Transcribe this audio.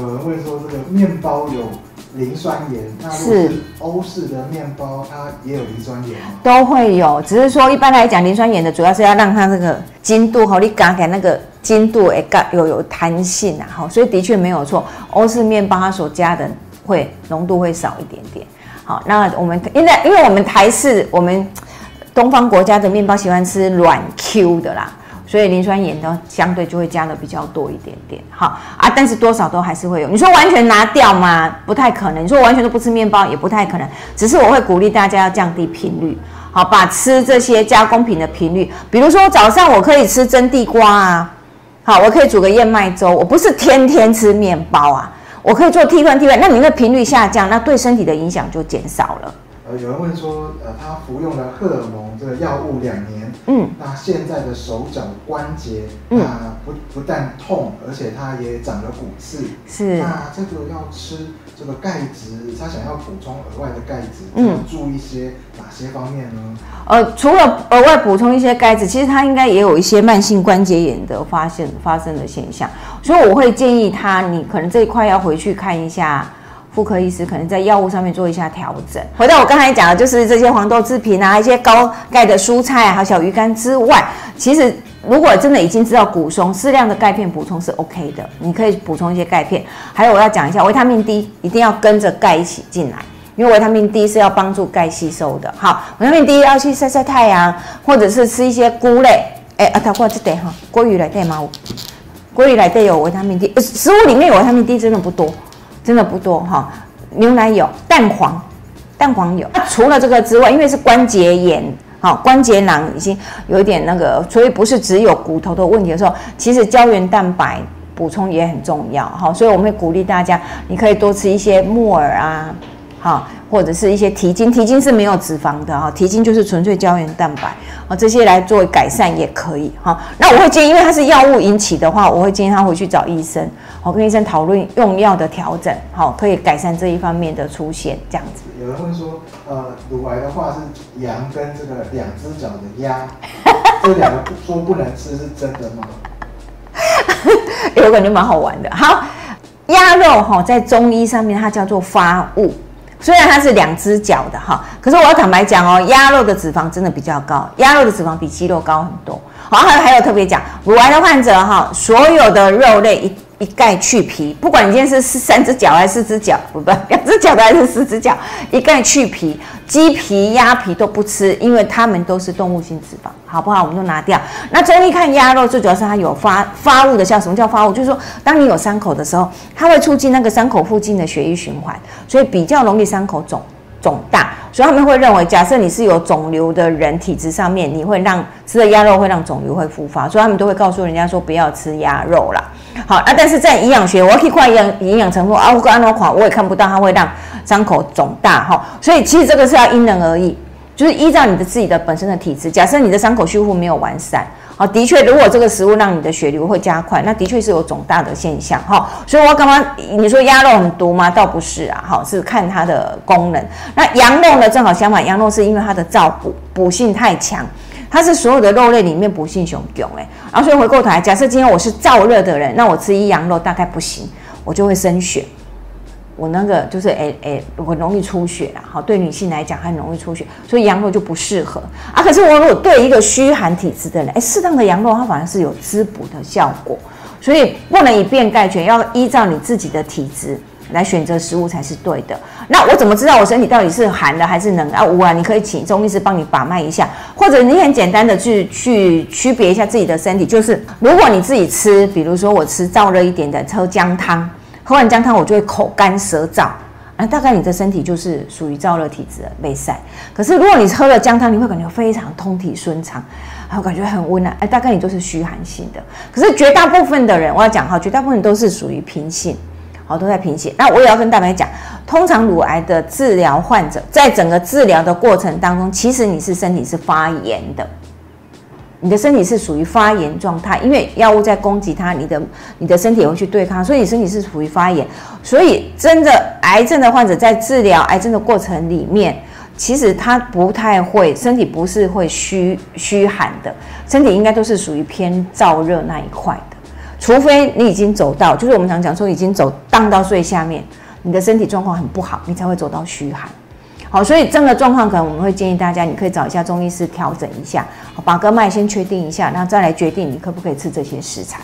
有人会说这个面包有磷酸盐，那如果是欧式的面包，它也有磷酸盐吗？都会有，只是说一般来讲，磷酸盐的主要是要让它这个筋度哈，你嘎给那个筋度诶，嘎有有弹性啊，哈，所以的确没有错，欧式面包它所加的会浓度会少一点点。好，那我们因为因为我们台式我们。东方国家的面包喜欢吃软 Q 的啦，所以磷酸盐呢相对就会加的比较多一点点。好啊，但是多少都还是会有。你说完全拿掉吗？不太可能。你说完全都不吃面包也不太可能。只是我会鼓励大家要降低频率，好，把吃这些加工品的频率，比如说早上我可以吃蒸地瓜啊，好，我可以煮个燕麦粥，我不是天天吃面包啊，我可以做替换替换，那你的频率下降，那对身体的影响就减少了。有人问说，呃，他服用了荷尔蒙这个药物两年，嗯，那现在的手脚关节，那不不但痛，而且他也长了骨刺，是，那这个要吃这个钙质，他想要补充额外的钙质，嗯，注意一些哪些方面呢？呃，除了额外补充一些钙质，其实他应该也有一些慢性关节炎的发现发生的现象，所以我会建议他，你可能这一块要回去看一下。妇科医师可能在药物上面做一下调整。回到我刚才讲的，就是这些黄豆制品啊，一些高钙的蔬菜还有小鱼干之外，其实如果真的已经知道骨松，适量的钙片补充是 OK 的，你可以补充一些钙片。还有我要讲一下，维他命 D 一定要跟着钙一起进来，因为维他命 D 是要帮助钙吸收的。好，维他命 D 要去晒晒太阳，或者是吃一些菇类。哎，啊，他过这得哈，鲑鱼来对吗？鲑鱼来对有维他命 D，食物里面有维他命 D 真的不多。真的不多哈，牛奶有，蛋黄，蛋黄有。那除了这个之外，因为是关节炎，好，关节囊已经有一点那个，所以不是只有骨头的问题的时候，其实胶原蛋白补充也很重要，好，所以我们会鼓励大家，你可以多吃一些木耳啊。好，或者是一些提筋，提筋是没有脂肪的哈，提筋就是纯粹胶原蛋白，啊，这些来做改善也可以哈。那我会建议，因为它是药物引起的话，我会建议他回去找医生，好，跟医生讨论用药的调整，好，可以改善这一方面的出现这样子。有人会说，呃，乳癌的话是羊跟这个两只脚的鸭，这两个说不能吃是真的吗？我感觉蛮好玩的。好。鸭肉哈，在中医上面它叫做发物，虽然它是两只脚的哈，可是我要坦白讲哦，鸭肉的脂肪真的比较高，鸭肉的脂肪比鸡肉高很多。好，还还有特别讲，乳癌的患者哈，所有的肉类。一概去皮，不管你今天是三只脚还是四只脚，不不，两只脚的还是四只脚，一概去皮，鸡皮、鸭皮都不吃，因为它们都是动物性脂肪，好不好？我们都拿掉。那中医看鸭肉，最主要是它有发发物的效。什么叫发物？就是说，当你有伤口的时候，它会促进那个伤口附近的血液循环，所以比较容易伤口肿肿大。所以他们会认为，假设你是有肿瘤的人，体质上面你会让吃了鸭肉会让肿瘤会复发，所以他们都会告诉人家说不要吃鸭肉啦。好啊，但是在营养学，我可以看营养营养成分啊，我按那款我也看不到它会让伤口肿大哈，所以其实这个是要因人而异，就是依照你的自己的本身的体质。假设你的伤口修复没有完善，好，的确如果这个食物让你的血流会加快，那的确是有肿大的现象哈。所以我刚刚你说鸭肉很毒吗？倒不是啊，好是看它的功能。那羊肉呢？正好相反，羊肉是因为它的燥补补性太强。它是所有的肉类里面补性雄强哎，然后所以回过头来，假设今天我是燥热的人，那我吃一羊肉大概不行，我就会生血，我那个就是哎哎，我容易出血啦。好，对女性来讲很容易出血，所以羊肉就不适合啊。可是我如果对一个虚寒体质的人，哎，适当的羊肉它反而是有滋补的效果，所以不能以便概全，要依照你自己的体质。来选择食物才是对的。那我怎么知道我身体到底是寒的还是冷啊？无啊，你可以请中医师帮你把脉一下，或者你很简单的去去区别一下自己的身体。就是如果你自己吃，比如说我吃燥热一点的，喝姜汤，喝完姜汤我就会口干舌燥，啊，大概你的身体就是属于燥热体质被晒。可是如果你喝了姜汤，你会感觉非常通体顺畅，然后感觉很温暖，哎，大概你都是虚寒性的。可是绝大部分的人，我要讲哈，绝大部分都是属于平性。好，都在贫血。那我也要跟大家讲，通常乳癌的治疗患者，在整个治疗的过程当中，其实你是身体是发炎的，你的身体是属于发炎状态，因为药物在攻击它，你的你的身体也会去对抗，所以你身体是属于发炎。所以，真的癌症的患者在治疗癌症的过程里面，其实他不太会，身体不是会虚虚寒的，身体应该都是属于偏燥热那一块的。除非你已经走到，就是我们常讲说已经走荡到最下面，你的身体状况很不好，你才会走到虚寒。好，所以这个状况可能我们会建议大家，你可以找一下中医师调整一下，把个脉先确定一下，然后再来决定你可不可以吃这些食材。